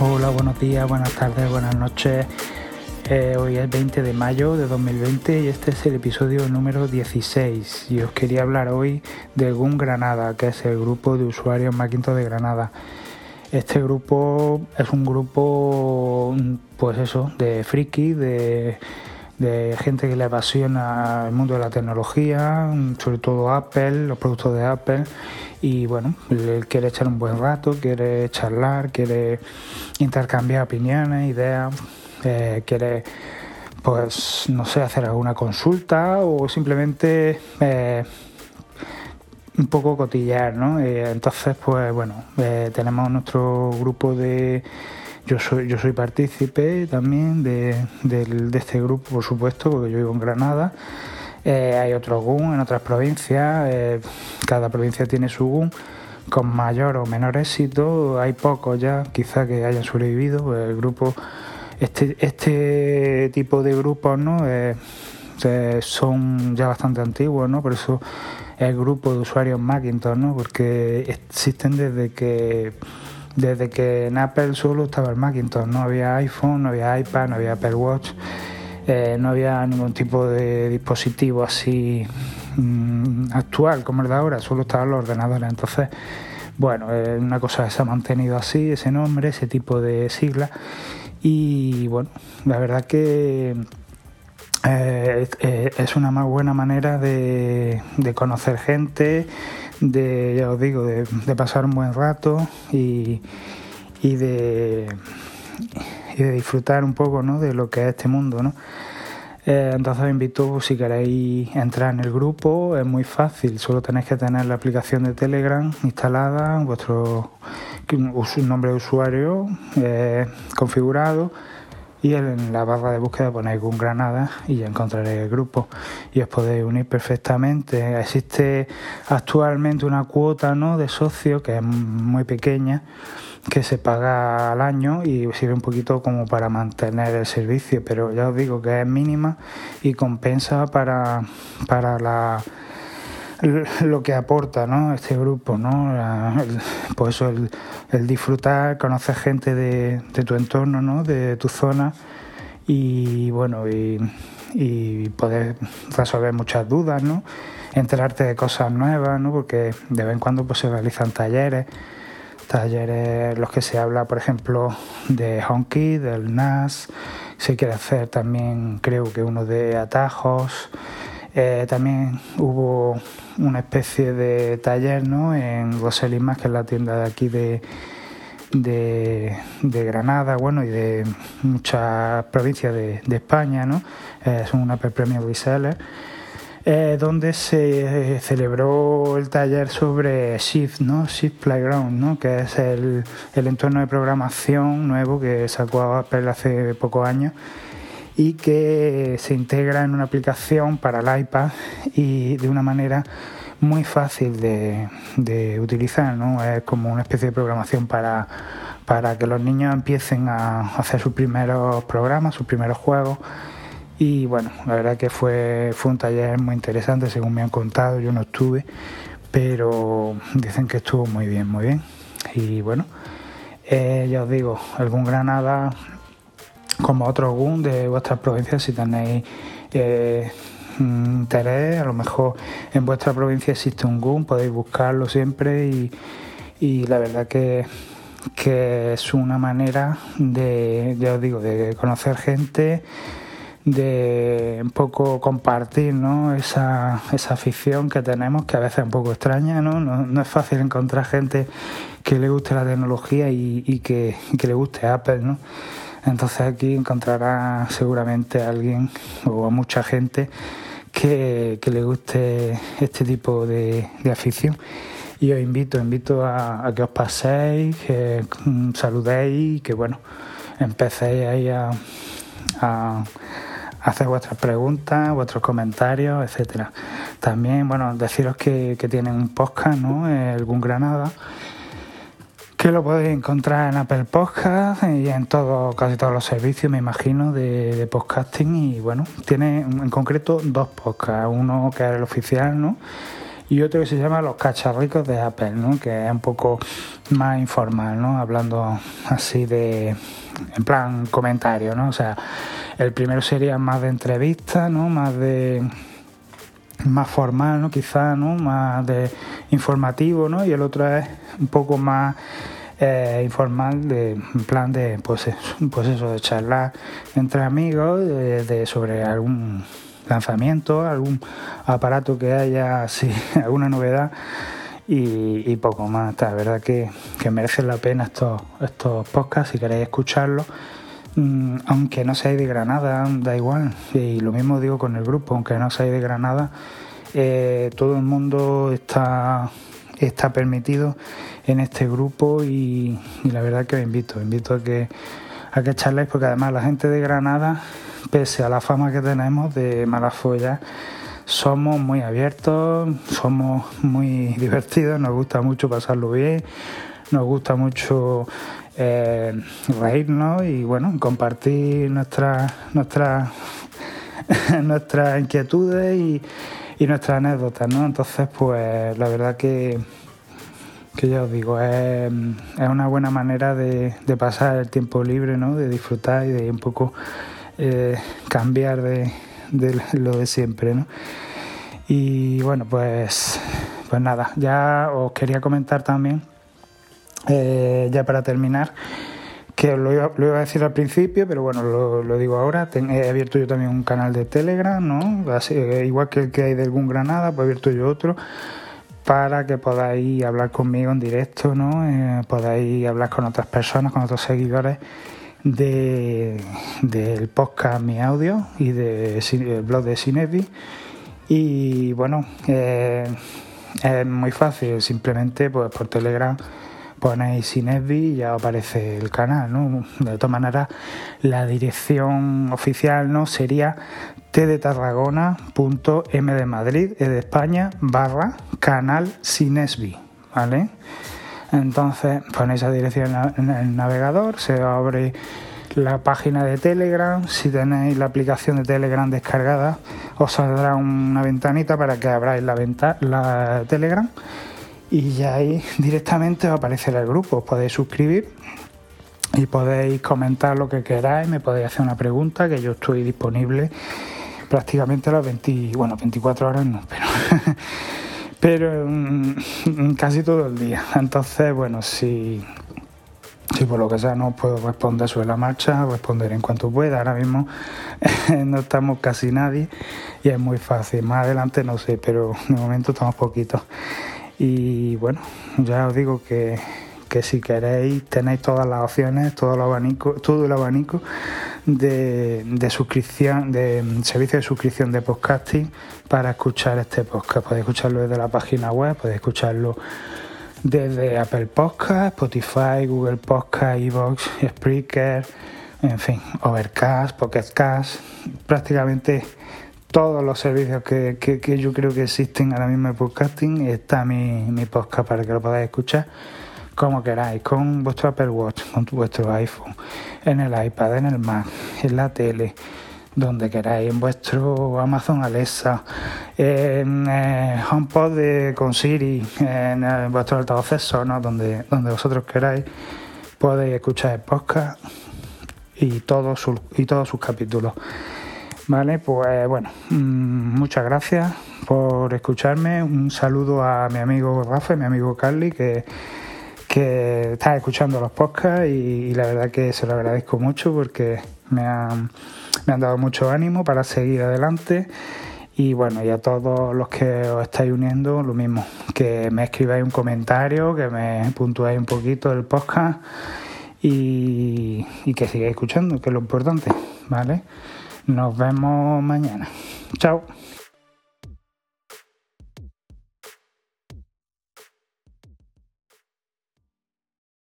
Hola, buenos días, buenas tardes, buenas noches. Eh, hoy es 20 de mayo de 2020 y este es el episodio número 16. Y os quería hablar hoy de GUN Granada, que es el grupo de usuarios Macintosh de Granada. Este grupo es un grupo, pues eso, de friki, de, de gente que le apasiona el mundo de la tecnología, sobre todo Apple, los productos de Apple y bueno, quiere echar un buen rato, quiere charlar, quiere intercambiar opiniones, ideas, eh, quiere pues no sé, hacer alguna consulta o simplemente eh, un poco cotillar, ¿no? Eh, entonces, pues bueno, tenemos nuestro grupo de yo soy, yo soy partícipe también de, de, este grupo, por supuesto, porque yo vivo en Granada. Eh, hay otros GUN en otras provincias, eh, cada provincia tiene su GUN con mayor o menor éxito, hay pocos ya quizá que hayan sobrevivido, el grupo, este, este tipo de grupos ¿no? Eh, son ya bastante antiguos, ¿no? por eso el grupo de usuarios Macintosh, ¿no? porque existen desde que desde que en Apple solo estaba el Macintosh, no había iPhone, no había iPad, no había Apple Watch. Eh, no había ningún tipo de dispositivo así mm, actual como el de ahora, solo estaban los ordenadores. Entonces, bueno, una cosa se ha mantenido así, ese nombre, ese tipo de sigla. Y bueno, la verdad que eh, eh, es una más buena manera de, conocer gente, de, ya os digo, de, pasar un buen rato y de y de disfrutar un poco ¿no? de lo que es este mundo. ¿no? Eh, entonces os invito, si queréis entrar en el grupo, es muy fácil, solo tenéis que tener la aplicación de Telegram instalada, vuestro nombre de usuario eh, configurado y en la barra de búsqueda ponéis un Granada y ya encontraréis el grupo y os podéis unir perfectamente. Existe actualmente una cuota ¿no? de socio que es muy pequeña que se paga al año y sirve un poquito como para mantener el servicio, pero ya os digo que es mínima y compensa para, para la lo que aporta ¿no? este grupo, ¿no? el, pues el, disfrutar, conocer gente de, tu entorno, ¿no? de tu zona y bueno, y, poder resolver muchas dudas, ¿no? enterarte de cosas nuevas, ¿no? porque de vez en cuando pues, se realizan talleres talleres los que se habla, por ejemplo, de Honky, del NAS, se quiere hacer también, creo que uno de atajos. Eh, también hubo una especie de taller ¿no? en Más, que es la tienda de aquí de, de, Granada, bueno, y de muchas provincias de, España, ¿no? Eh, son una premio reseller eh, donde se celebró el taller sobre Shift, ¿no? Shift Playground, ¿no? que es el, entorno de programación nuevo que sacó Apple hace pocos años y que se integra en una aplicación para el iPad y de una manera muy fácil de, de utilizar, ¿no? Es como una especie de programación para, para que los niños empiecen a hacer sus primeros programas, sus primeros juegos y bueno, la verdad que fue, fue un taller muy interesante, según me han contado, yo no estuve, pero dicen que estuvo muy bien, muy bien. Y bueno, eh, ya os digo, algún Granada, como otro GUN de vuestras provincias, si tenéis eh, interés, a lo mejor en vuestra provincia existe un GUN, podéis buscarlo siempre y, y la verdad que, que es una manera de, ya os digo, de conocer gente de un poco compartir ¿no? esa, esa afición que tenemos, que a veces es un poco extraña, ¿no? No, es fácil encontrar gente que le guste la tecnología y, que, le guste Apple, ¿no? Entonces aquí encontrará seguramente a alguien o a mucha gente que, le guste este tipo de, afición. Y os invito, invito a, que os paséis, que mm, saludéis y que bueno, empecéis ahí a hacer vuestras preguntas, vuestros comentarios, etcétera. También, bueno, deciros que, tienen un podcast, ¿no? Algún Granada, que lo podéis encontrar en Apple Podcast y en todo, casi todos los servicios, me imagino, de, podcasting. Y bueno, tiene en concreto dos podcasts, uno que es el oficial, ¿no? y otro que se llama Los cacharricos de Apple, ¿no? que es un poco más informal, ¿no? hablando así de, en plan comentario, ¿no? o sea, el primero sería más de entrevista, ¿no? más de más formal, ¿no? Quizá, ¿no? Más informativo, ¿no? Y el otro es un poco más eh, informal, de, en plan de, pues, pues eso, de charlar entre amigos de, sobre algún lanzamiento, algún aparato que haya, sí, alguna novedad y, poco más. La verdad que, que merecen la pena estos, estos podcasts si queréis escucharlos. Mm, aunque no seáis de Granada, da igual. Y lo mismo digo con el grupo, aunque no seáis de Granada, eh, todo el mundo está, está permitido en este grupo y, la verdad que os invito, invito a que, a que charléis porque además la gente de Granada, pese a la fama que tenemos de Malafolla, somos muy abiertos, somos muy divertidos, nos gusta mucho pasarlo bien, nos gusta mucho eh, reírnos y bueno, compartir nuestras nuestras nuestras inquietudes y, nuestras anécdotas, ¿no? Entonces, pues la verdad que, que ya os digo, es, una buena manera de, pasar el tiempo libre, ¿no? De disfrutar y de un poco eh, cambiar de, de, lo de siempre, ¿no? Y bueno, pues, pues nada, ya os quería comentar también eh, ya para terminar, que lo iba, lo iba, a decir al principio, pero bueno, lo, digo ahora. he abierto yo también un canal de Telegram, ¿no? Eh, igual que el que hay de algún Granada, pues he abierto yo otro para que podáis hablar conmigo en directo, ¿no? Eh, podáis hablar con otras personas, con otros seguidores de, del podcast Mi Audio y del blog de Cinevi. Y bueno, es muy fácil, simplemente pues por Telegram ponéis Inesbi y ya aparece el canal, ¿no? De todas maneras, la dirección oficial no sería t de Madrid, e de España, barra canal Sinesbi, ¿vale? Entonces ponéis esa dirección en el navegador, se abre la página de Telegram, si tenéis la aplicación de Telegram descargada, os saldrá una ventanita para que abráis la, venta la Telegram y ya ahí directamente os aparecerá el grupo. Os podéis suscribir y podéis comentar lo que queráis, me podéis hacer una pregunta que yo estoy disponible prácticamente a las 20, bueno, 24 horas no, pero, pero mm, casi todo el día. Entonces, bueno, si, si por lo que sea no puedo responder sobre la marcha, responder en cuanto pueda. Ahora mismo no estamos casi nadie y es muy fácil. Más adelante no sé, pero de momento estamos poquitos. Y bueno, ya os digo que, si queréis tenéis todas las opciones, todo el abanico, todo el abanico de, suscripción, de servicio de suscripción de podcasting para escuchar este podcast. Podéis escucharlo desde la página web, podéis escucharlo desde Apple Podcast, Spotify, Google Podcast, Evox, Spreaker, en fin, Overcast, Pocket Cast, prácticamente todos los servicios que, que, yo creo que existen ahora mismo en podcasting. Está mi, mi podcast para que lo podáis escuchar como queráis, con vuestro Apple Watch, con vuestro iPhone, en el iPad, en el Mac, en la tele, donde queráis, en vuestro Amazon Alexa, en eh, HomePod de, con Siri, en eh, vuestro altavoces Sonos, donde, donde vosotros queráis, podéis escuchar el podcast y todos sus, y todos sus capítulos. Vale, pues bueno, mm, muchas gracias por escucharme. Un saludo a mi amigo Rafa mi amigo Carly que, que está escuchando los podcasts y, la verdad que se lo agradezco mucho porque me han, me han dado mucho ánimo para seguir adelante. Y bueno, y a todos los que os estáis uniendo, lo mismo, que me escribáis un comentario, que me puntuáis un poquito el podcast y que sigáis escuchando, que es lo importante, ¿vale? Nos vemos mañana. Chao.